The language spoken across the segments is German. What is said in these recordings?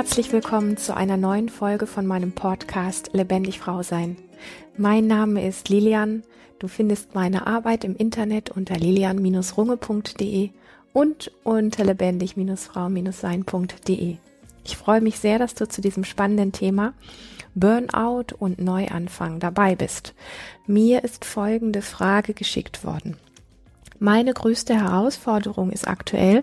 herzlich willkommen zu einer neuen Folge von meinem Podcast Lebendig Frau Sein. Mein Name ist Lilian. Du findest meine Arbeit im Internet unter lilian-runge.de und unter lebendig-frau-sein.de. Ich freue mich sehr, dass du zu diesem spannenden Thema Burnout und Neuanfang dabei bist. Mir ist folgende Frage geschickt worden. Meine größte Herausforderung ist aktuell,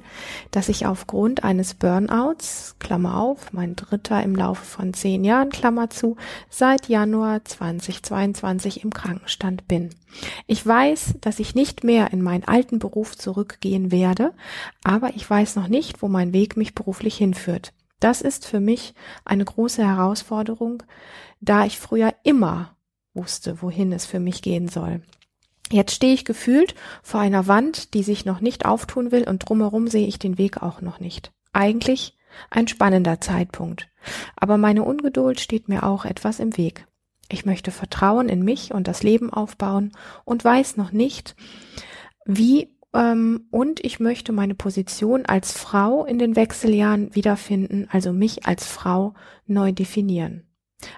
dass ich aufgrund eines Burnouts, Klammer auf, mein dritter im Laufe von zehn Jahren, Klammer zu, seit Januar 2022 im Krankenstand bin. Ich weiß, dass ich nicht mehr in meinen alten Beruf zurückgehen werde, aber ich weiß noch nicht, wo mein Weg mich beruflich hinführt. Das ist für mich eine große Herausforderung, da ich früher immer wusste, wohin es für mich gehen soll. Jetzt stehe ich gefühlt vor einer Wand, die sich noch nicht auftun will und drumherum sehe ich den Weg auch noch nicht. Eigentlich ein spannender Zeitpunkt. Aber meine Ungeduld steht mir auch etwas im Weg. Ich möchte Vertrauen in mich und das Leben aufbauen und weiß noch nicht, wie ähm, und ich möchte meine Position als Frau in den Wechseljahren wiederfinden, also mich als Frau neu definieren.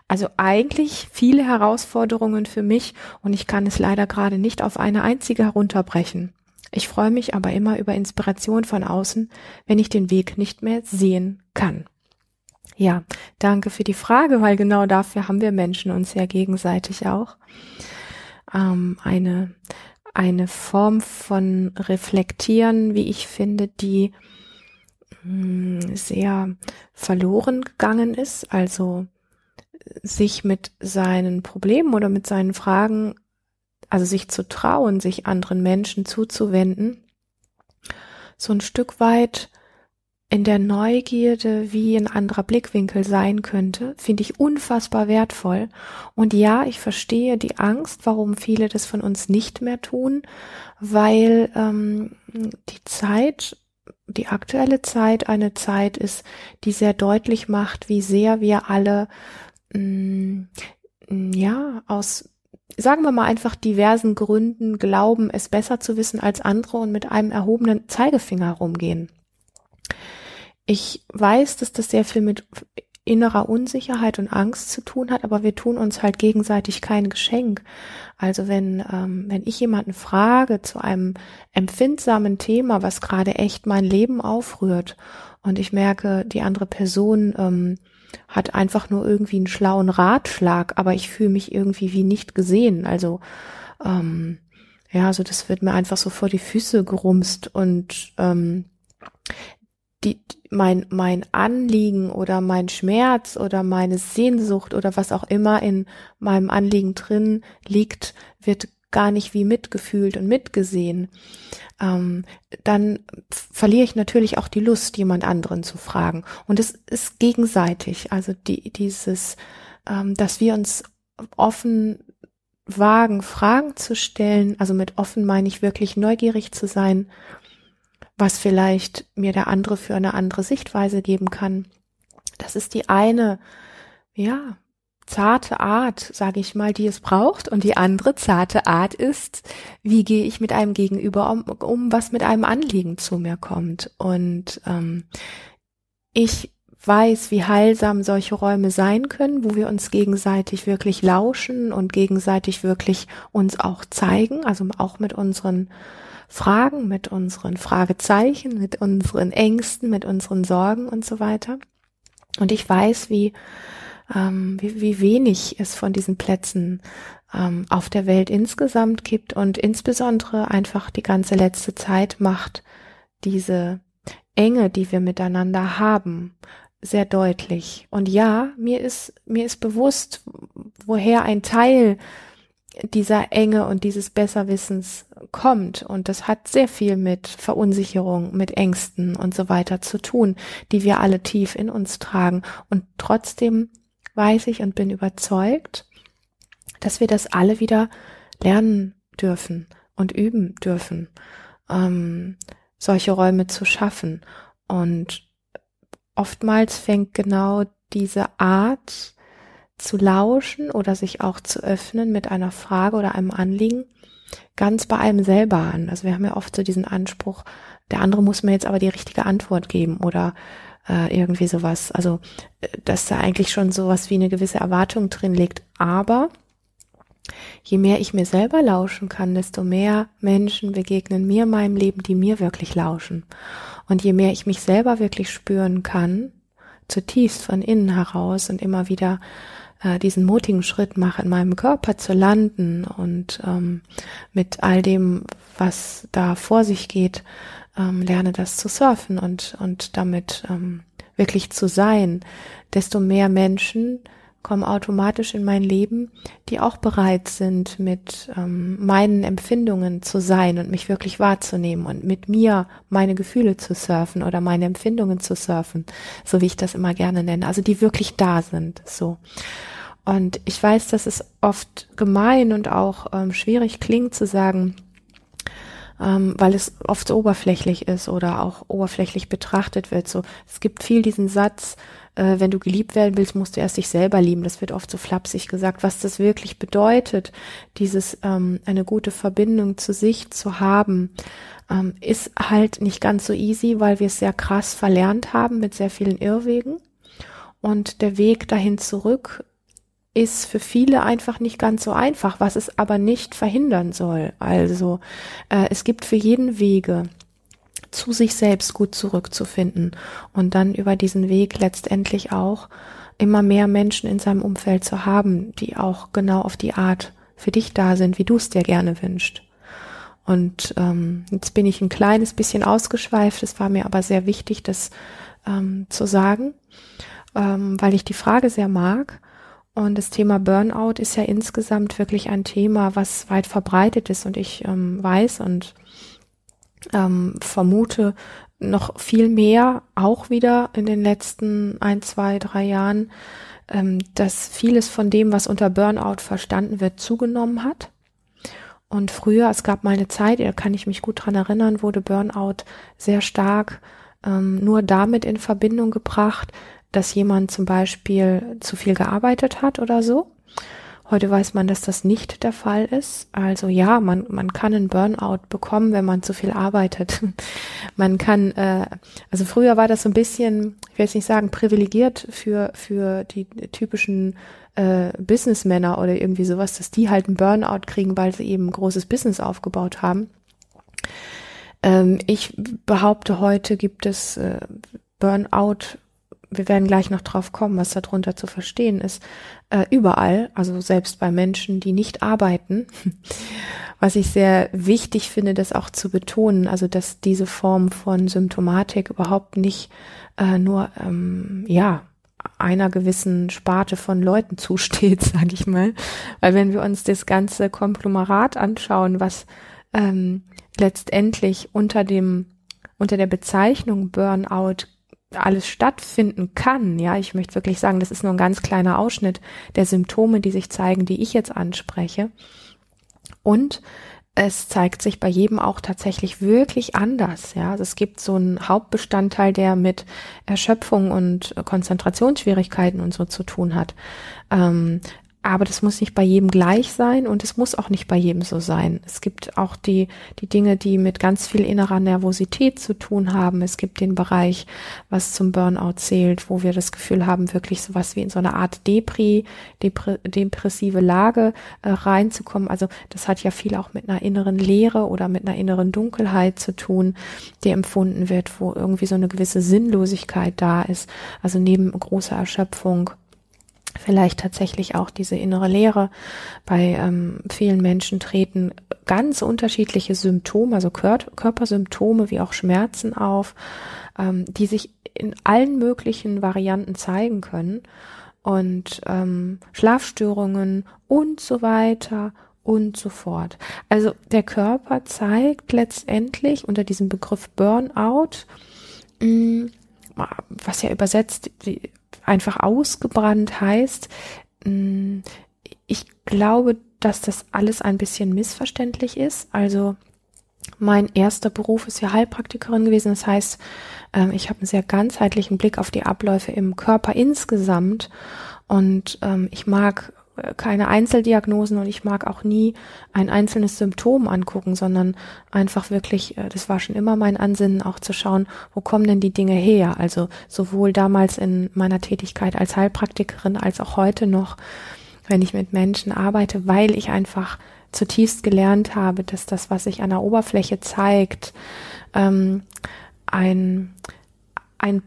Also eigentlich viele Herausforderungen für mich und ich kann es leider gerade nicht auf eine einzige herunterbrechen. Ich freue mich aber immer über Inspiration von außen, wenn ich den Weg nicht mehr sehen kann. Ja, danke für die Frage, weil genau dafür haben wir Menschen uns ja gegenseitig auch. Ähm, eine, eine Form von Reflektieren, wie ich finde, die mh, hm, sehr verloren gegangen ist. Also sich mit seinen Problemen oder mit seinen Fragen, also sich zu trauen, sich anderen Menschen zuzuwenden, so ein Stück weit in der Neugierde, wie ein anderer Blickwinkel sein könnte, finde ich unfassbar wertvoll. Und ja, ich verstehe die Angst, warum viele das von uns nicht mehr tun, weil ähm, die Zeit, die aktuelle Zeit eine Zeit ist, die sehr deutlich macht, wie sehr wir alle ja, aus, sagen wir mal einfach diversen Gründen glauben, es besser zu wissen als andere und mit einem erhobenen Zeigefinger rumgehen. Ich weiß, dass das sehr viel mit innerer Unsicherheit und Angst zu tun hat, aber wir tun uns halt gegenseitig kein Geschenk. Also wenn, ähm, wenn ich jemanden frage zu einem empfindsamen Thema, was gerade echt mein Leben aufrührt und ich merke, die andere Person ähm, hat einfach nur irgendwie einen schlauen Ratschlag, aber ich fühle mich irgendwie wie nicht gesehen. Also ähm, ja, also das wird mir einfach so vor die Füße gerumst und ähm, die, mein, mein Anliegen oder mein Schmerz oder meine Sehnsucht oder was auch immer in meinem Anliegen drin liegt, wird gar nicht wie mitgefühlt und mitgesehen, ähm, dann verliere ich natürlich auch die Lust, jemand anderen zu fragen. Und es ist gegenseitig. Also die, dieses, ähm, dass wir uns offen wagen, Fragen zu stellen. Also mit offen meine ich wirklich neugierig zu sein, was vielleicht mir der andere für eine andere Sichtweise geben kann. Das ist die eine, ja, zarte Art, sage ich mal, die es braucht. Und die andere zarte Art ist, wie gehe ich mit einem Gegenüber um, um was mit einem Anliegen zu mir kommt. Und ähm, ich weiß, wie heilsam solche Räume sein können, wo wir uns gegenseitig wirklich lauschen und gegenseitig wirklich uns auch zeigen, also auch mit unseren Fragen, mit unseren Fragezeichen, mit unseren Ängsten, mit unseren Sorgen und so weiter. Und ich weiß, wie ähm, wie, wie wenig es von diesen Plätzen ähm, auf der Welt insgesamt gibt und insbesondere einfach die ganze letzte Zeit macht diese Enge, die wir miteinander haben, sehr deutlich. Und ja, mir ist, mir ist bewusst, woher ein Teil dieser Enge und dieses Besserwissens kommt. Und das hat sehr viel mit Verunsicherung, mit Ängsten und so weiter zu tun, die wir alle tief in uns tragen. Und trotzdem weiß ich und bin überzeugt, dass wir das alle wieder lernen dürfen und üben dürfen, ähm, solche Räume zu schaffen. Und oftmals fängt genau diese Art zu lauschen oder sich auch zu öffnen mit einer Frage oder einem Anliegen ganz bei einem selber an. Also wir haben ja oft so diesen Anspruch, der andere muss mir jetzt aber die richtige Antwort geben oder äh, irgendwie sowas. Also, äh, dass da eigentlich schon sowas wie eine gewisse Erwartung drin liegt. Aber je mehr ich mir selber lauschen kann, desto mehr Menschen begegnen mir in meinem Leben, die mir wirklich lauschen. Und je mehr ich mich selber wirklich spüren kann, zutiefst von innen heraus und immer wieder äh, diesen mutigen Schritt mache, in meinem Körper zu landen und ähm, mit all dem, was da vor sich geht, ähm, lerne das zu surfen und, und damit ähm, wirklich zu sein, desto mehr Menschen kommen automatisch in mein Leben, die auch bereit sind, mit ähm, meinen Empfindungen zu sein und mich wirklich wahrzunehmen und mit mir meine Gefühle zu surfen oder meine Empfindungen zu surfen, so wie ich das immer gerne nenne, also die wirklich da sind, so. Und ich weiß, dass es oft gemein und auch ähm, schwierig klingt zu sagen, ähm, weil es oft so oberflächlich ist oder auch oberflächlich betrachtet wird. So, es gibt viel diesen Satz, äh, wenn du geliebt werden willst, musst du erst dich selber lieben. Das wird oft so flapsig gesagt. Was das wirklich bedeutet, dieses ähm, eine gute Verbindung zu sich zu haben, ähm, ist halt nicht ganz so easy, weil wir es sehr krass verlernt haben mit sehr vielen Irrwegen. Und der Weg dahin zurück ist für viele einfach nicht ganz so einfach, was es aber nicht verhindern soll. Also äh, es gibt für jeden Wege zu sich selbst gut zurückzufinden und dann über diesen Weg letztendlich auch immer mehr Menschen in seinem Umfeld zu haben, die auch genau auf die Art für dich da sind, wie du es dir gerne wünscht. Und ähm, jetzt bin ich ein kleines bisschen ausgeschweift, es war mir aber sehr wichtig, das ähm, zu sagen, ähm, weil ich die Frage sehr mag und das Thema Burnout ist ja insgesamt wirklich ein Thema, was weit verbreitet ist. Und ich ähm, weiß und ähm, vermute noch viel mehr, auch wieder in den letzten ein, zwei, drei Jahren, ähm, dass vieles von dem, was unter Burnout verstanden wird, zugenommen hat. Und früher, es gab mal eine Zeit, da kann ich mich gut dran erinnern, wurde Burnout sehr stark ähm, nur damit in Verbindung gebracht, dass jemand zum Beispiel zu viel gearbeitet hat oder so. Heute weiß man, dass das nicht der Fall ist. Also ja, man, man kann einen Burnout bekommen, wenn man zu viel arbeitet. man kann, äh, also früher war das so ein bisschen, ich will jetzt nicht sagen, privilegiert für, für die typischen äh, Businessmänner oder irgendwie sowas, dass die halt einen Burnout kriegen, weil sie eben ein großes Business aufgebaut haben. Ähm, ich behaupte, heute gibt es äh, Burnout wir werden gleich noch drauf kommen, was darunter zu verstehen ist, äh, überall, also selbst bei Menschen, die nicht arbeiten, was ich sehr wichtig finde, das auch zu betonen, also dass diese Form von Symptomatik überhaupt nicht äh, nur, ähm, ja, einer gewissen Sparte von Leuten zusteht, sage ich mal. Weil wenn wir uns das ganze Konglomerat anschauen, was ähm, letztendlich unter dem unter der Bezeichnung Burnout alles stattfinden kann. Ja, ich möchte wirklich sagen, das ist nur ein ganz kleiner Ausschnitt der Symptome, die sich zeigen, die ich jetzt anspreche. Und es zeigt sich bei jedem auch tatsächlich wirklich anders. Ja, also es gibt so einen Hauptbestandteil, der mit Erschöpfung und Konzentrationsschwierigkeiten und so zu tun hat. Ähm, aber das muss nicht bei jedem gleich sein und es muss auch nicht bei jedem so sein. Es gibt auch die, die Dinge, die mit ganz viel innerer Nervosität zu tun haben. Es gibt den Bereich, was zum Burnout zählt, wo wir das Gefühl haben, wirklich sowas wie in so eine Art Depri, Depre, depressive Lage äh, reinzukommen. Also das hat ja viel auch mit einer inneren Leere oder mit einer inneren Dunkelheit zu tun, die empfunden wird, wo irgendwie so eine gewisse Sinnlosigkeit da ist. Also neben großer Erschöpfung vielleicht tatsächlich auch diese innere Leere. Bei ähm, vielen Menschen treten ganz unterschiedliche Symptome, also Kör Körpersymptome wie auch Schmerzen auf, ähm, die sich in allen möglichen Varianten zeigen können und ähm, Schlafstörungen und so weiter und so fort. Also der Körper zeigt letztendlich unter diesem Begriff Burnout, mh, mm, was ja übersetzt die einfach ausgebrannt heißt, mm, ich glaube, dass das alles ein bisschen missverständlich ist. Also mein erster Beruf ist ja Heilpraktikerin gewesen. Das heißt, ähm, ich habe einen sehr ganzheitlichen Blick auf die Abläufe im Körper insgesamt. Und ähm, ich mag keine Einzeldiagnosen und ich mag auch nie ein einzelnes Symptom angucken, sondern einfach wirklich, äh, das war schon immer mein Ansinnen, auch zu schauen, wo kommen denn die Dinge her? Also sowohl damals in meiner Tätigkeit als Heilpraktikerin als auch heute noch, wenn ich mit Menschen arbeite, weil ich einfach zutiefst gelernt habe, dass das, was sich an der Oberfläche zeigt, ähm, ein, ein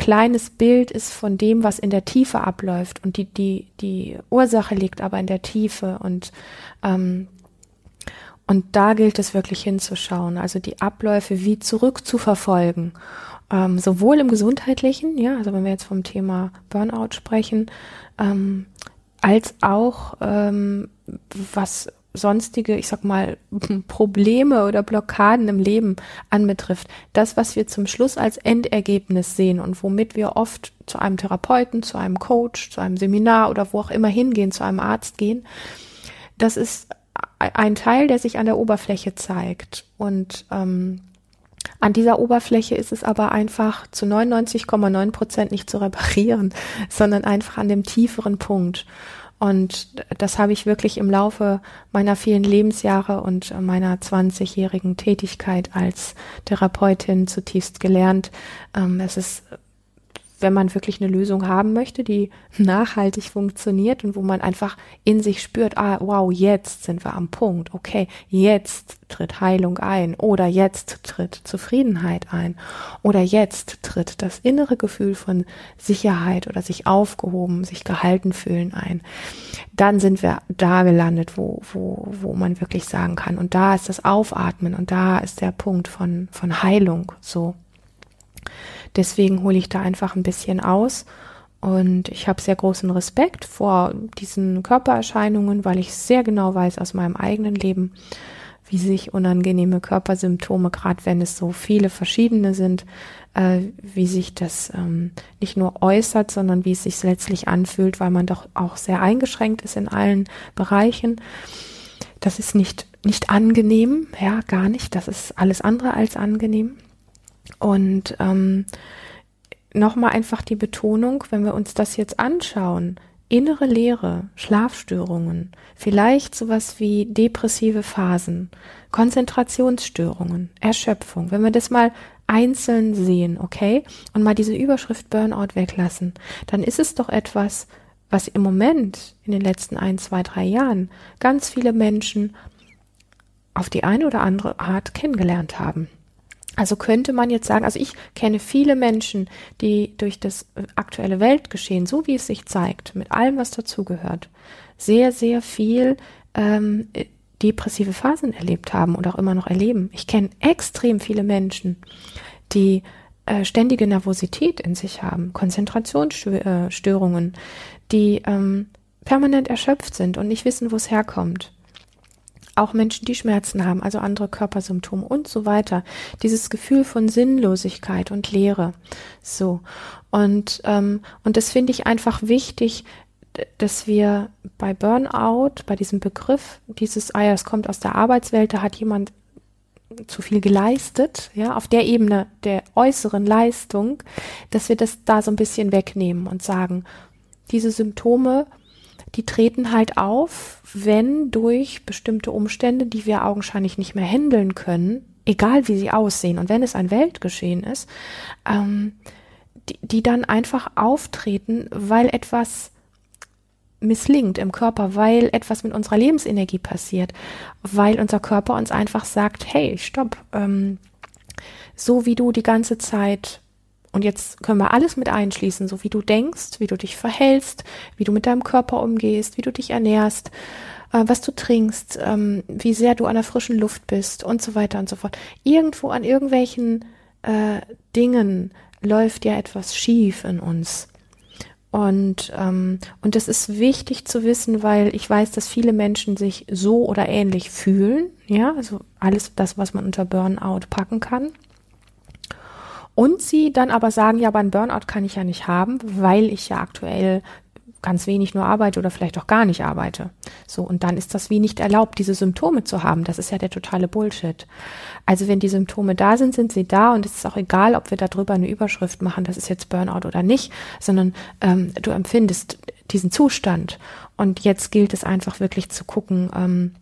kleines Bild ist von dem, was in der Tiefe abläuft. Und die, die, die Ursache liegt aber in der Tiefe. Und, ähm, und da gilt es wirklich hinzuschauen, also die Abläufe wie zurückzuverfolgen. Ähm, sowohl im gesundheitlichen, ja, also wenn wir jetzt vom Thema Burnout sprechen, ähm, als auch ähm, was sonstige, ich sag mal, Probleme oder Blockaden im Leben anbetrifft, das, was wir zum Schluss als Endergebnis sehen und womit wir oft zu einem Therapeuten, zu einem Coach, zu einem Seminar oder wo auch immer hingehen, zu einem Arzt gehen, das ist ein Teil, der sich an der Oberfläche zeigt. Und ähm, an dieser Oberfläche ist es aber einfach zu 99,9 Prozent nicht zu reparieren, sondern einfach an dem tieferen Punkt. Und das habe ich wirklich im Laufe meiner vielen Lebensjahre und meiner 20-jährigen Tätigkeit als Therapeutin zutiefst gelernt. Ähm, es ist wenn man wirklich eine Lösung haben möchte, die nachhaltig funktioniert und wo man einfach in sich spürt, ah, wow, jetzt sind wir am Punkt, okay, jetzt tritt Heilung ein oder jetzt tritt Zufriedenheit ein oder jetzt tritt das innere Gefühl von Sicherheit oder sich aufgehoben, sich gehalten fühlen ein. Dann sind wir da gelandet, wo, wo, wo man wirklich sagen kann, und da ist das Aufatmen und da ist der Punkt von, von Heilung, so. Deswegen hole ich da einfach ein bisschen aus. Und ich habe sehr großen Respekt vor diesen Körpererscheinungen, weil ich sehr genau weiß aus meinem eigenen Leben, wie sich unangenehme Körpersymptome, gerade wenn es so viele verschiedene sind, äh, wie sich das ähm, nicht nur äußert, sondern wie es sich letztlich anfühlt, weil man doch auch sehr eingeschränkt ist in allen Bereichen. Das ist nicht, nicht angenehm, ja, gar nicht. Das ist alles andere als angenehm. Und ähm, nochmal einfach die Betonung, wenn wir uns das jetzt anschauen, innere Leere, Schlafstörungen, vielleicht sowas wie depressive Phasen, Konzentrationsstörungen, Erschöpfung, wenn wir das mal einzeln sehen, okay, und mal diese Überschrift Burnout weglassen, dann ist es doch etwas, was im Moment in den letzten ein, zwei, drei Jahren ganz viele Menschen auf die eine oder andere Art kennengelernt haben. Also könnte man jetzt sagen, also ich kenne viele Menschen, die durch das aktuelle Weltgeschehen, so wie es sich zeigt, mit allem, was dazugehört, sehr, sehr viel ähm, depressive Phasen erlebt haben und auch immer noch erleben. Ich kenne extrem viele Menschen, die äh, ständige Nervosität in sich haben, Konzentrationsstörungen, die ähm, permanent erschöpft sind und nicht wissen, wo es herkommt auch Menschen, die Schmerzen haben, also andere Körpersymptome und so weiter. Dieses Gefühl von Sinnlosigkeit und Leere. So. Und, ähm, und das finde ich einfach wichtig, dass wir bei Burnout, bei diesem Begriff, dieses, ah es kommt aus der Arbeitswelt, da hat jemand zu viel geleistet, ja, auf der Ebene der äußeren Leistung, dass wir das da so ein bisschen wegnehmen und sagen, diese Symptome die treten halt auf, wenn durch bestimmte Umstände, die wir augenscheinlich nicht mehr handeln können, egal wie sie aussehen, und wenn es ein Weltgeschehen ist, ähm, die, die dann einfach auftreten, weil etwas misslingt im Körper, weil etwas mit unserer Lebensenergie passiert, weil unser Körper uns einfach sagt, hey, stopp, ähm, so wie du die ganze Zeit und jetzt können wir alles mit einschließen, so wie du denkst, wie du dich verhältst, wie du mit deinem Körper umgehst, wie du dich ernährst, äh, was du trinkst, ähm, wie sehr du an der frischen Luft bist und so weiter und so fort. Irgendwo an irgendwelchen äh, Dingen läuft ja etwas schief in uns. Und, ähm, und das ist wichtig zu wissen, weil ich weiß, dass viele Menschen sich so oder ähnlich fühlen. Ja, also alles das, was man unter Burnout packen kann. Und sie dann aber sagen, ja, aber ein Burnout kann ich ja nicht haben, weil ich ja aktuell ganz wenig nur arbeite oder vielleicht auch gar nicht arbeite. So, und dann ist das wie nicht erlaubt, diese Symptome zu haben. Das ist ja der totale Bullshit. Also wenn die Symptome da sind, sind sie da und es ist auch egal, ob wir darüber eine Überschrift machen, das ist jetzt Burnout oder nicht, sondern ähm, du empfindest diesen Zustand. Und jetzt gilt es einfach wirklich zu gucken, ähm,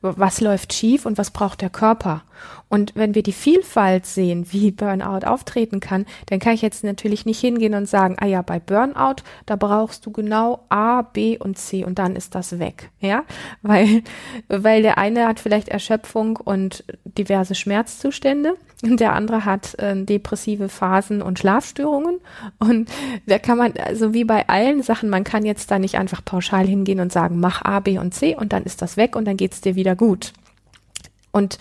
was läuft schief und was braucht der Körper. Und wenn wir die Vielfalt sehen, wie Burnout auftreten kann, dann kann ich jetzt natürlich nicht hingehen und sagen, ah ja, bei Burnout, da brauchst du genau A, B und C und dann ist das weg. Ja, weil, weil der eine hat vielleicht Erschöpfung und diverse Schmerzzustände der andere hat äh, depressive Phasen und Schlafstörungen. Und da kann man, also wie bei allen Sachen, man kann jetzt da nicht einfach pauschal hingehen und sagen, mach A, B und C und dann ist das weg und dann geht's dir wieder gut. Und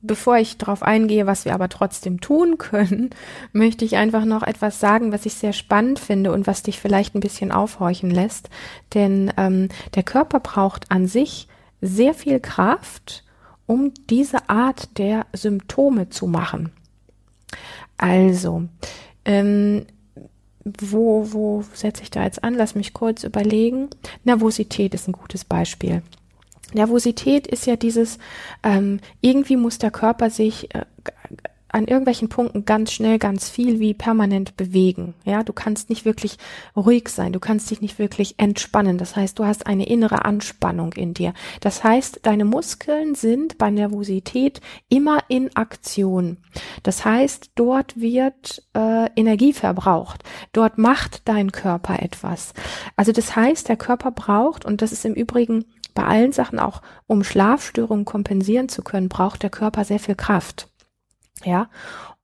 bevor ich darauf eingehe, was wir aber trotzdem tun können, möchte ich einfach noch etwas sagen, was ich sehr spannend finde und was dich vielleicht ein bisschen aufhorchen lässt. Denn ähm, der Körper braucht an sich sehr viel Kraft, um diese Art der Symptome zu machen. Also, ähm, wo, wo setze ich da jetzt an? Lass mich kurz überlegen. Nervosität ist ein gutes Beispiel. Nervosität ist ja dieses, ähm, irgendwie muss der Körper sich äh, an irgendwelchen Punkten ganz schnell, ganz viel wie permanent bewegen. Ja, du kannst nicht wirklich ruhig sein, du kannst dich nicht wirklich entspannen. Das heißt, du hast eine innere Anspannung in dir. Das heißt, deine Muskeln sind bei Nervosität immer in Aktion. Das heißt, dort wird äh, Energie verbraucht. Dort macht dein Körper etwas. Also das heißt, der Körper braucht, und das ist im Übrigen bei allen Sachen auch, um Schlafstörungen kompensieren zu können, braucht der Körper sehr viel Kraft. Ja,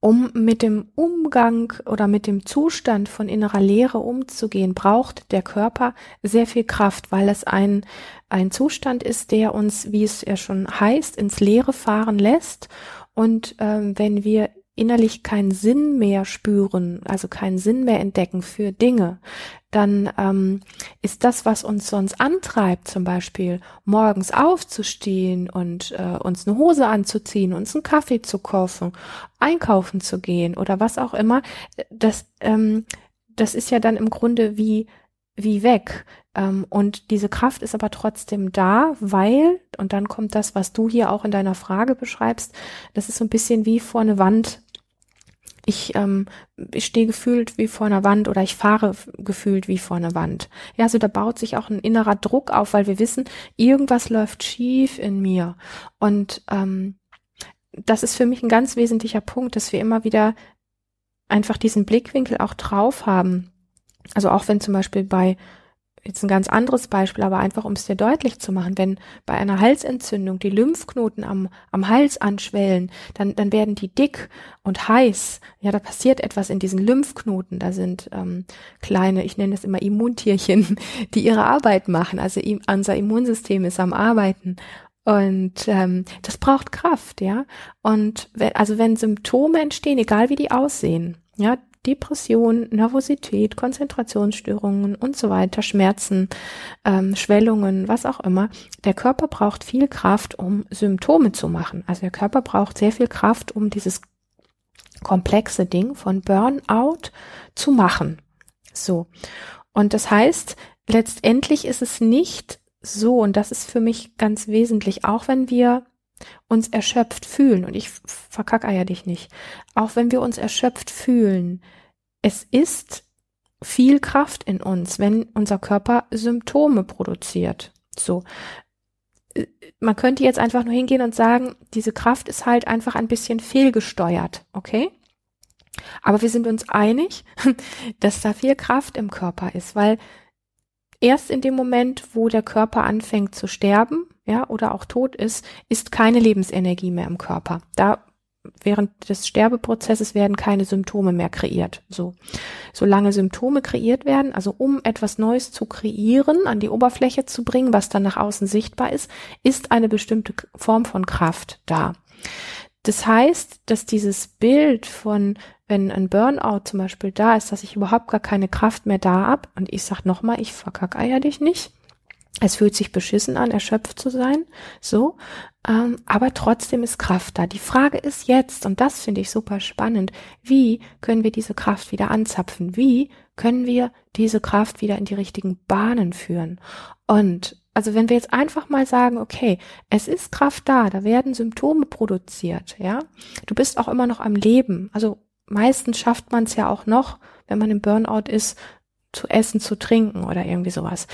um mit dem Umgang oder mit dem Zustand von innerer Leere umzugehen, braucht der Körper sehr viel Kraft, weil es ein, ein Zustand ist, der uns, wie es ja schon heißt, ins Leere fahren lässt. Und ähm, wenn wir innerlich keinen Sinn mehr spüren, also keinen Sinn mehr entdecken für Dinge, dann ähm, ist das, was uns sonst antreibt, zum Beispiel morgens aufzustehen und äh, uns eine Hose anzuziehen, uns einen Kaffee zu kaufen, einkaufen zu gehen oder was auch immer, das, ähm, das ist ja dann im Grunde wie wie weg. Ähm, und diese Kraft ist aber trotzdem da, weil, und dann kommt das, was du hier auch in deiner Frage beschreibst, das ist so ein bisschen wie vor eine Wand ich, ähm, ich stehe gefühlt wie vor einer Wand oder ich fahre gefühlt wie vor einer Wand. Ja, also da baut sich auch ein innerer Druck auf, weil wir wissen, irgendwas läuft schief in mir. Und ähm, das ist für mich ein ganz wesentlicher Punkt, dass wir immer wieder einfach diesen Blickwinkel auch drauf haben. Also auch wenn zum Beispiel bei jetzt ein ganz anderes Beispiel, aber einfach um es dir deutlich zu machen, wenn bei einer Halsentzündung die Lymphknoten am, am Hals anschwellen, dann, dann werden die dick und heiß. Ja, da passiert etwas in diesen Lymphknoten. Da sind ähm, kleine, ich nenne es immer Immuntierchen, die ihre Arbeit machen. Also im, unser Immunsystem ist am Arbeiten. Und ähm, das braucht Kraft, ja. Und wenn, also wenn Symptome entstehen, egal wie die aussehen, ja, Depression, Nervosität, Konzentrationsstörungen und so weiter, Schmerzen, ähm, Schwellungen, was auch immer. Der Körper braucht viel Kraft, um Symptome zu machen. Also der Körper braucht sehr viel Kraft, um dieses komplexe Ding von Burnout zu machen. So. Und das heißt, letztendlich ist es nicht so, und das ist für mich ganz wesentlich, auch wenn wir uns erschöpft fühlen, und ich verkackeier dich nicht, auch wenn wir uns erschöpft fühlen, es ist viel Kraft in uns, wenn unser Körper Symptome produziert. So. Man könnte jetzt einfach nur hingehen und sagen, diese Kraft ist halt einfach ein bisschen fehlgesteuert, okay? Aber wir sind uns einig, dass da viel Kraft im Körper ist, weil erst in dem Moment, wo der Körper anfängt zu sterben, ja, oder auch tot ist, ist keine Lebensenergie mehr im Körper. Da während des Sterbeprozesses werden keine Symptome mehr kreiert. So, solange Symptome kreiert werden, also um etwas Neues zu kreieren, an die Oberfläche zu bringen, was dann nach außen sichtbar ist, ist eine bestimmte Form von Kraft da. Das heißt, dass dieses Bild von, wenn ein Burnout zum Beispiel da ist, dass ich überhaupt gar keine Kraft mehr da hab, und ich sag nochmal, ich verkackeier dich nicht, es fühlt sich beschissen an, erschöpft zu sein, so, ähm, aber trotzdem ist Kraft da. Die Frage ist jetzt, und das finde ich super spannend, wie können wir diese Kraft wieder anzapfen? Wie können wir diese Kraft wieder in die richtigen Bahnen führen? Und also wenn wir jetzt einfach mal sagen, okay, es ist Kraft da, da werden Symptome produziert, ja, du bist auch immer noch am Leben. Also meistens schafft man es ja auch noch, wenn man im Burnout ist, zu essen, zu trinken oder irgendwie sowas.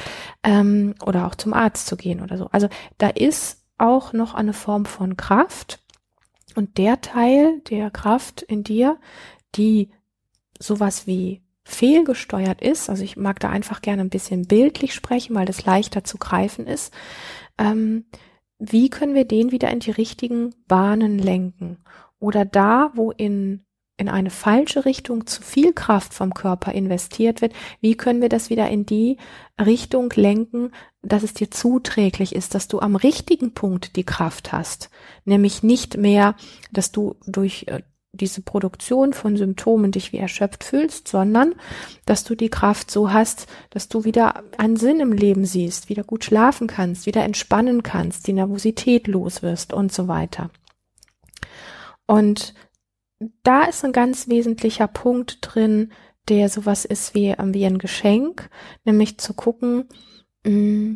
Ähm, oder auch zum Arzt zu gehen oder so. Also da ist auch noch eine Form von Kraft. Und der Teil der Kraft in dir, die sowas wie fehlgesteuert ist, also ich mag da einfach gerne ein bisschen bildlich sprechen, weil das leichter zu greifen ist, ähm, wie können wir den wieder in die richtigen Bahnen lenken? Oder da, wo in, in eine falsche Richtung zu viel Kraft vom Körper investiert wird, wie können wir das wieder in die Richtung lenken, dass es dir zuträglich ist, dass du am richtigen Punkt die Kraft hast? Nämlich nicht mehr, dass du durch äh, diese Produktion von Symptomen dich wie erschöpft fühlst, sondern dass du die Kraft so hast, dass du wieder einen Sinn im Leben siehst, wieder gut schlafen kannst, wieder entspannen kannst, die Nervosität los wirst und so weiter. Und da ist ein ganz wesentlicher Punkt drin, der sowas ist wie, wie ein Geschenk, nämlich zu gucken, mm,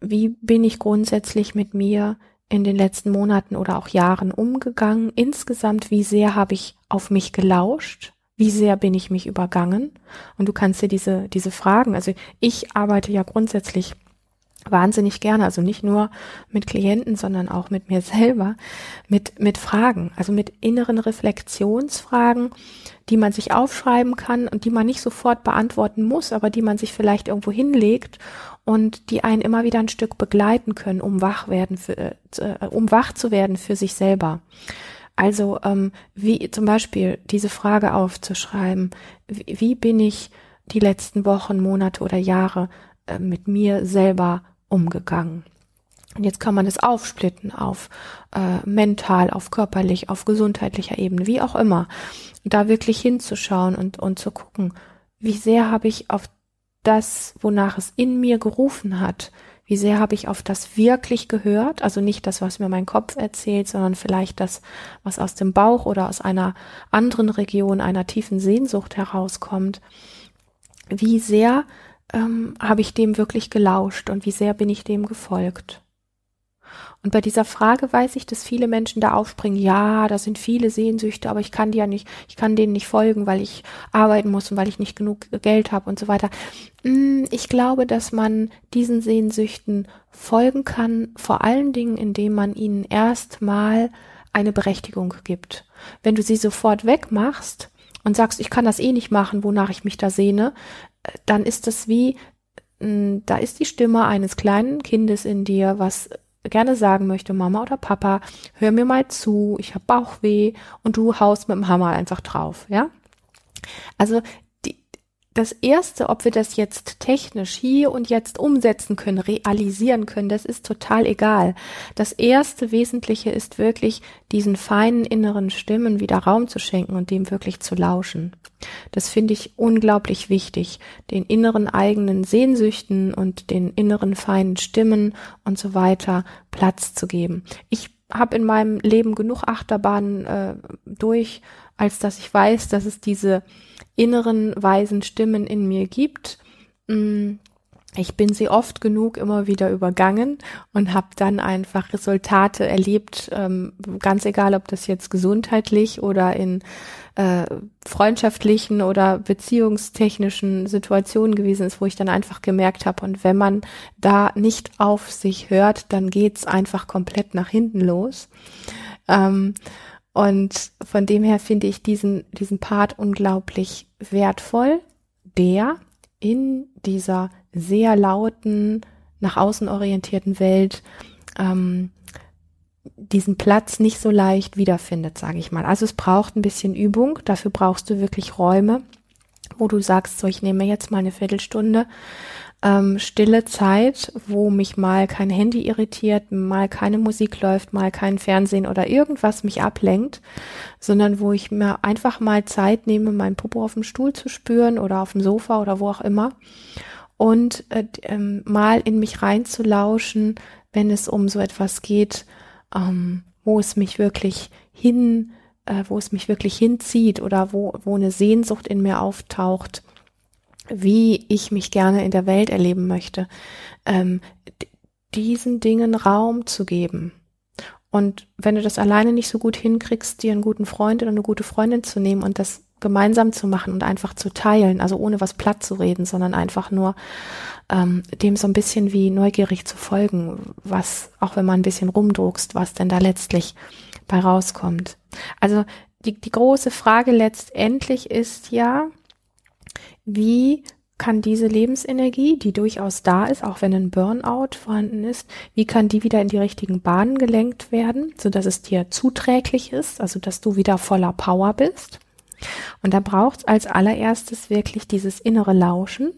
wie bin ich grundsätzlich mit mir in den letzten Monaten oder auch Jahren umgegangen? Insgesamt, wie sehr habe ich auf mich gelauscht? Wie sehr bin ich mich übergangen? Und du kannst dir diese, diese Fragen, also ich arbeite ja grundsätzlich wahnsinnig gerne, also nicht nur mit Klienten, sondern auch mit mir selber, mit, mit Fragen, also mit inneren Reflexionsfragen, die man sich aufschreiben kann und die man nicht sofort beantworten muss, aber die man sich vielleicht irgendwo hinlegt und die einen immer wieder ein Stück begleiten können, um wach werden, für, äh, um wach zu werden für sich selber. Also ähm, wie zum Beispiel diese Frage aufzuschreiben: Wie, wie bin ich die letzten Wochen, Monate oder Jahre äh, mit mir selber umgegangen? Und jetzt kann man es aufsplitten auf äh, mental, auf körperlich, auf gesundheitlicher Ebene, wie auch immer. Da wirklich hinzuschauen und, und zu gucken, wie sehr habe ich auf das, wonach es in mir gerufen hat, wie sehr habe ich auf das wirklich gehört, also nicht das, was mir mein Kopf erzählt, sondern vielleicht das, was aus dem Bauch oder aus einer anderen Region, einer tiefen Sehnsucht herauskommt. Wie sehr ähm, habe ich dem wirklich gelauscht und wie sehr bin ich dem gefolgt? Und bei dieser Frage weiß ich, dass viele Menschen da aufspringen, ja, da sind viele Sehnsüchte, aber ich kann die ja nicht, ich kann denen nicht folgen, weil ich arbeiten muss und weil ich nicht genug Geld habe und so weiter. Mm, ich glaube, dass man diesen Sehnsüchten folgen kann, vor allen Dingen, indem man ihnen erstmal eine Berechtigung gibt. Wenn du sie sofort wegmachst und sagst, ich kann das eh nicht machen, wonach ich mich da sehne, dann ist das wie, mm, da ist die Stimme eines kleinen Kindes in dir, was gerne sagen möchte, Mama oder Papa, hör mir mal zu, ich habe Bauchweh und du haust mit dem Hammer einfach drauf, ja? Also das erste, ob wir das jetzt technisch hier und jetzt umsetzen können, realisieren können, das ist total egal. Das erste Wesentliche ist wirklich, diesen feinen inneren Stimmen wieder Raum zu schenken und dem wirklich zu lauschen. Das finde ich unglaublich wichtig, den inneren eigenen Sehnsüchten und den inneren feinen Stimmen und so weiter Platz zu geben. Ich habe in meinem Leben genug Achterbahnen äh, durch, als dass ich weiß, dass es diese inneren weisen Stimmen in mir gibt. Mm, ich bin sie oft genug immer wieder übergangen und habe dann einfach Resultate erlebt, ähm, ganz egal, ob das jetzt gesundheitlich oder in äh, freundschaftlichen oder beziehungstechnischen Situationen gewesen ist, wo ich dann einfach gemerkt habe, und wenn man da nicht auf sich hört, dann geht's einfach komplett nach hinten los. Ähm, und von dem her finde ich diesen, diesen Part unglaublich wertvoll, der in dieser sehr lauten, nach außen orientierten Welt ähm, diesen Platz nicht so leicht wiederfindet, sage ich mal. Also es braucht ein bisschen Übung, dafür brauchst du wirklich Räume, wo du sagst, so ich nehme jetzt mal eine Viertelstunde ähm, stille Zeit, wo mich mal kein Handy irritiert, mal keine Musik läuft, mal kein Fernsehen oder irgendwas mich ablenkt, sondern wo ich mir einfach mal Zeit nehme, meinen Popo auf dem Stuhl zu spüren oder auf dem Sofa oder wo auch immer und äh, ähm, mal in mich reinzulauschen, wenn es um so etwas geht, ähm, wo es mich wirklich hin, äh, wo es mich wirklich hinzieht oder wo, wo eine Sehnsucht in mir auftaucht wie ich mich gerne in der Welt erleben möchte, ähm, diesen Dingen Raum zu geben. Und wenn du das alleine nicht so gut hinkriegst, dir einen guten Freund oder eine gute Freundin zu nehmen und das gemeinsam zu machen und einfach zu teilen, also ohne was platt zu reden, sondern einfach nur ähm, dem so ein bisschen wie neugierig zu folgen, was, auch wenn man ein bisschen rumdruckst, was denn da letztlich bei rauskommt. Also die, die große Frage letztendlich ist ja, wie kann diese Lebensenergie, die durchaus da ist, auch wenn ein Burnout vorhanden ist, wie kann die wieder in die richtigen Bahnen gelenkt werden, so dass es dir zuträglich ist, also dass du wieder voller Power bist? Und da braucht es als allererstes wirklich dieses innere Lauschen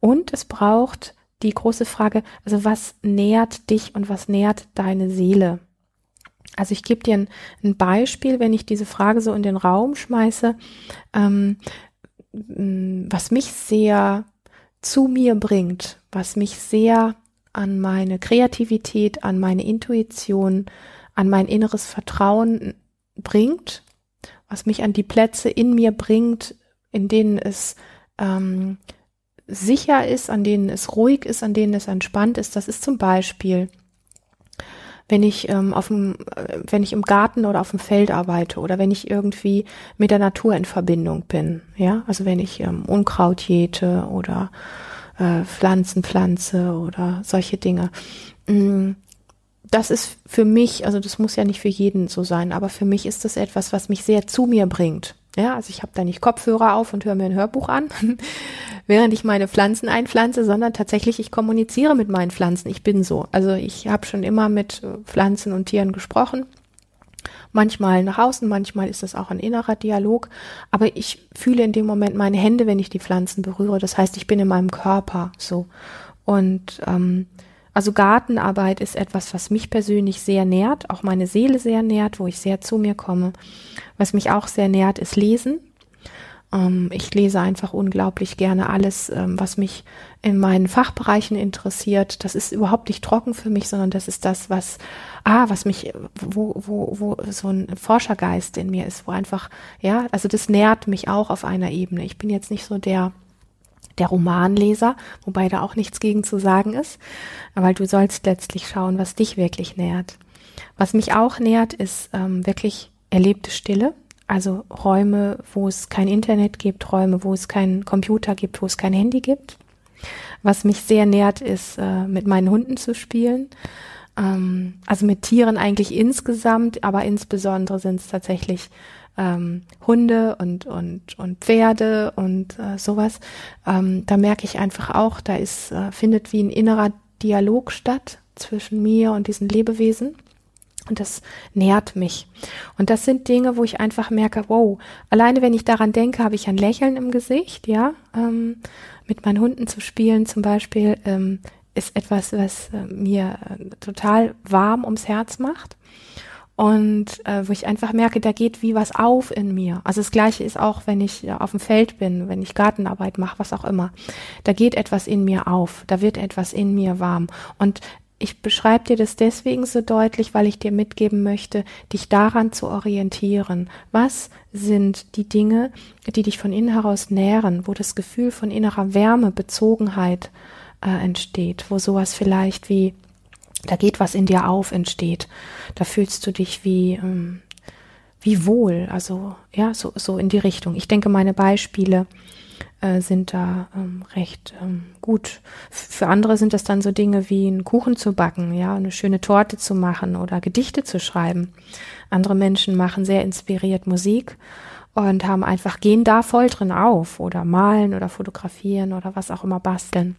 und es braucht die große Frage, also was nährt dich und was nährt deine Seele? Also ich gebe dir ein, ein, Beispiel, wenn ich diese Frage so in den Raum schmeiße. Ähm, was mich sehr zu mir bringt, was mich sehr an meine Kreativität, an meine Intuition, an mein inneres Vertrauen bringt, was mich an die Plätze in mir bringt, in denen es ähm, sicher ist, an denen es ruhig ist, an denen es entspannt ist. Das ist zum Beispiel wenn ich ähm, auf dem, äh, wenn ich im Garten oder auf dem Feld arbeite oder wenn ich irgendwie mit der Natur in Verbindung bin, ja, also wenn ich ähm, Unkraut jäte oder äh, Pflanzen pflanze oder solche Dinge. Mm, das ist für mich, also das muss ja nicht für jeden so sein, aber für mich ist das etwas, was mich sehr zu mir bringt. Ja, also ich habe da nicht Kopfhörer auf und höre mir ein Hörbuch an, während ich meine Pflanzen einpflanze, sondern tatsächlich ich kommuniziere mit meinen Pflanzen. Ich bin so. Also ich habe schon immer mit äh, Pflanzen und Tieren gesprochen. Manchmal nach außen, manchmal ist das auch ein innerer Dialog. Aber ich fühle in dem Moment meine Hände, wenn ich die Pflanzen berühre. Das heißt, ich bin in meinem Körper so. Und ähm, also Gartenarbeit ist etwas, was mich persönlich sehr nährt, auch meine Seele sehr nährt, wo ich sehr zu mir komme. Was mich auch sehr nährt, ist Lesen. Ähm, ich lese einfach unglaublich gerne alles, ähm, was mich in meinen Fachbereichen interessiert. Das ist überhaupt nicht trocken für mich, sondern das ist das, was, ah, was mich, wo, wo, wo so ein Forschergeist in mir ist, wo einfach, ja, also das nährt mich auch auf einer Ebene. Ich bin jetzt nicht so der der Romanleser, wobei da auch nichts gegen zu sagen ist, weil du sollst letztlich schauen, was dich wirklich nährt. Was mich auch nährt, ist ähm, wirklich erlebte Stille, also Räume, wo es kein Internet gibt, Räume, wo es keinen Computer gibt, wo es kein Handy gibt. Was mich sehr nährt, ist äh, mit meinen Hunden zu spielen. Ähm, also mit Tieren eigentlich insgesamt, aber insbesondere sind es tatsächlich ähm, Hunde und, und, und Pferde und äh, sowas, ähm, da merke ich einfach auch, da ist, äh, findet wie ein innerer Dialog statt zwischen mir und diesen Lebewesen. Und das nährt mich. Und das sind Dinge, wo ich einfach merke, wow, alleine wenn ich daran denke, habe ich ein Lächeln im Gesicht, ja. Ähm, mit meinen Hunden zu spielen zum Beispiel ähm, ist etwas, was äh, mir äh, total warm ums Herz macht und äh, wo ich einfach merke, da geht wie was auf in mir. Also das gleiche ist auch, wenn ich ja, auf dem Feld bin, wenn ich Gartenarbeit mache, was auch immer. Da geht etwas in mir auf, da wird etwas in mir warm. Und ich beschreibe dir das deswegen so deutlich, weil ich dir mitgeben möchte, dich daran zu orientieren. Was sind die Dinge, die dich von innen heraus nähren, wo das Gefühl von innerer Wärme, Bezogenheit äh, entsteht, wo sowas vielleicht wie da geht was in dir auf, entsteht. Da fühlst du dich wie, ähm, wie wohl, also ja, so, so in die Richtung. Ich denke, meine Beispiele äh, sind da ähm, recht ähm, gut. Für andere sind das dann so Dinge wie einen Kuchen zu backen, ja, eine schöne Torte zu machen oder Gedichte zu schreiben. Andere Menschen machen sehr inspiriert Musik und haben einfach, gehen da voll drin auf oder malen oder fotografieren oder was auch immer basteln.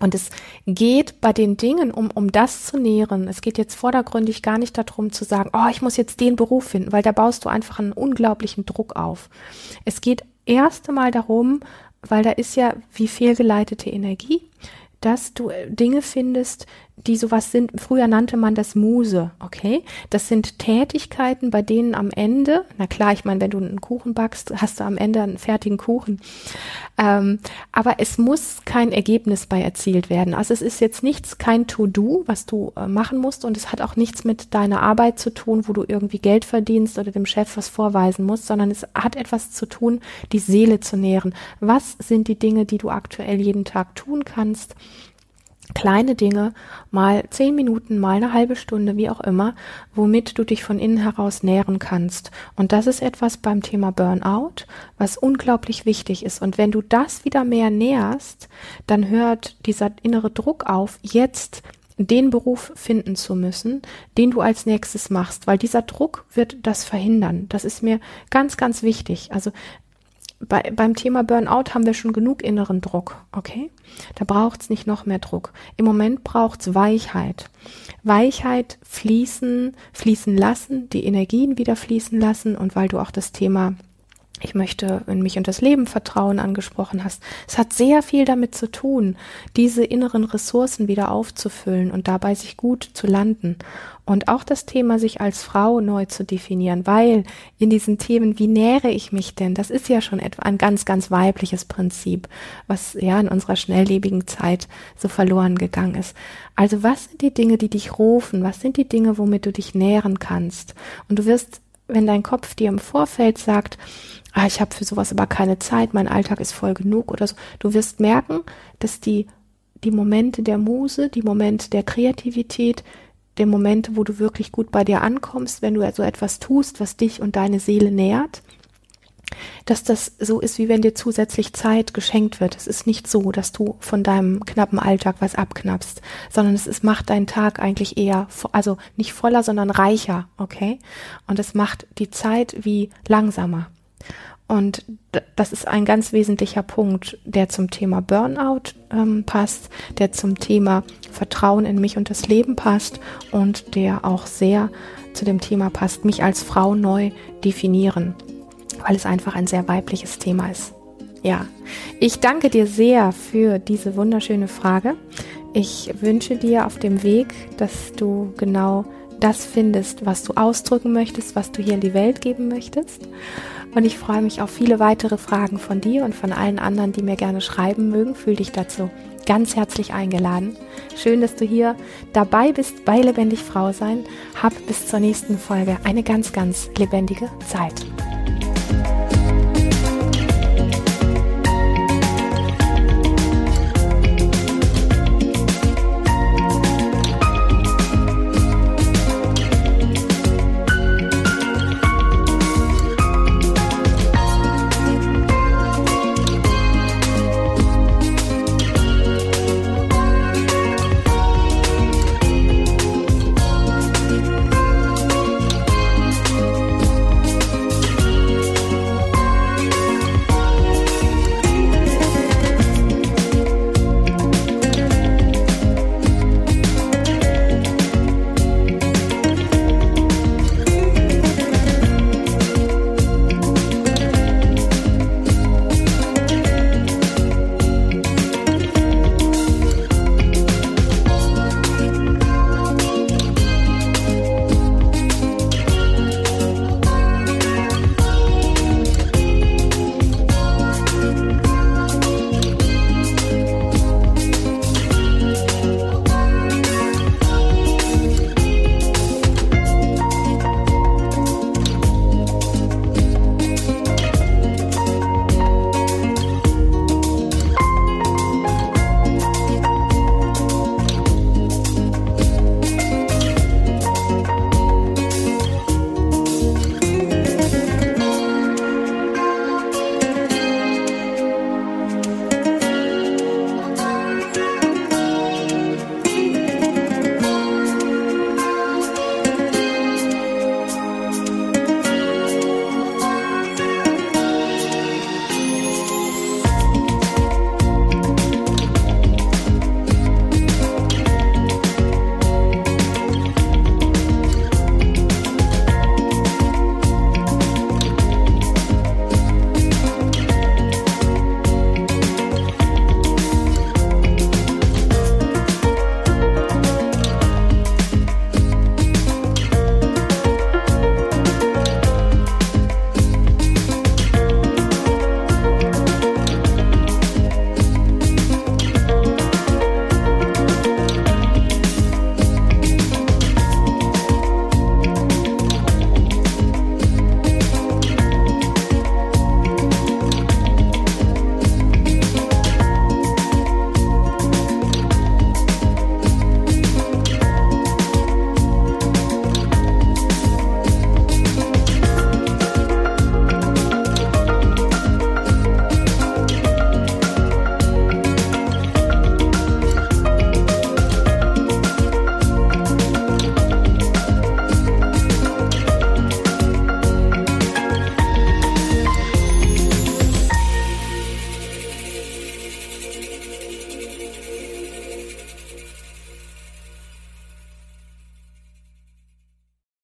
Und es geht bei den Dingen, um, um das zu nähren, es geht jetzt vordergründig gar nicht darum zu sagen, oh, ich muss jetzt den Beruf finden, weil da baust du einfach einen unglaublichen Druck auf. Es geht erst einmal darum, weil da ist ja wie fehlgeleitete Energie, dass du äh, Dinge findest, die sowas sind, früher nannte man das Muse, okay? Das sind Tätigkeiten, bei denen am Ende, na klar, ich meine, wenn du einen Kuchen backst, hast du am Ende einen fertigen Kuchen. Ähm, aber es muss kein Ergebnis bei erzielt werden. Also es ist jetzt nichts, kein To-Do, was du äh, machen musst und es hat auch nichts mit deiner Arbeit zu tun, wo du irgendwie Geld verdienst oder dem Chef was vorweisen musst, sondern es hat etwas zu tun, die Seele zu nähren. Was sind die Dinge, die du aktuell jeden Tag tun kannst? Kleine Dinge, mal zehn Minuten, mal eine halbe Stunde, wie auch immer, womit du dich von innen heraus nähren kannst. Und das ist etwas beim Thema Burnout, was unglaublich wichtig ist. Und wenn du das wieder mehr nährst, dann hört dieser innere Druck auf, jetzt den Beruf finden zu müssen, den du als nächstes machst, weil dieser Druck wird das verhindern. Das ist mir ganz, ganz wichtig. Also bei, beim Thema Burnout haben wir schon genug inneren Druck, okay? Da braucht es nicht noch mehr Druck. Im Moment braucht es Weichheit. Weichheit fließen, fließen lassen, die Energien wieder fließen lassen und weil du auch das Thema ich möchte in mich und das Leben vertrauen angesprochen hast. Es hat sehr viel damit zu tun, diese inneren Ressourcen wieder aufzufüllen und dabei sich gut zu landen. Und auch das Thema, sich als Frau neu zu definieren, weil in diesen Themen, wie nähere ich mich denn? Das ist ja schon etwa ein ganz, ganz weibliches Prinzip, was ja in unserer schnelllebigen Zeit so verloren gegangen ist. Also was sind die Dinge, die dich rufen? Was sind die Dinge, womit du dich nähren kannst? Und du wirst wenn dein Kopf dir im Vorfeld sagt, ah, ich habe für sowas aber keine Zeit, mein Alltag ist voll genug oder so, du wirst merken, dass die, die Momente der Muse, die Momente der Kreativität, der Momente, wo du wirklich gut bei dir ankommst, wenn du so etwas tust, was dich und deine Seele nährt, dass das so ist, wie wenn dir zusätzlich Zeit geschenkt wird. Es ist nicht so, dass du von deinem knappen Alltag was abknappst, sondern es ist, macht deinen Tag eigentlich eher, also nicht voller, sondern reicher, okay? Und es macht die Zeit wie langsamer. Und das ist ein ganz wesentlicher Punkt, der zum Thema Burnout ähm, passt, der zum Thema Vertrauen in mich und das Leben passt und der auch sehr zu dem Thema passt, mich als Frau neu definieren weil es einfach ein sehr weibliches Thema ist. Ja, ich danke dir sehr für diese wunderschöne Frage. Ich wünsche dir auf dem Weg, dass du genau das findest, was du ausdrücken möchtest, was du hier in die Welt geben möchtest. Und ich freue mich auf viele weitere Fragen von dir und von allen anderen, die mir gerne schreiben mögen. Fühl dich dazu ganz herzlich eingeladen. Schön, dass du hier dabei bist bei Lebendig Frau sein. Hab bis zur nächsten Folge eine ganz, ganz lebendige Zeit.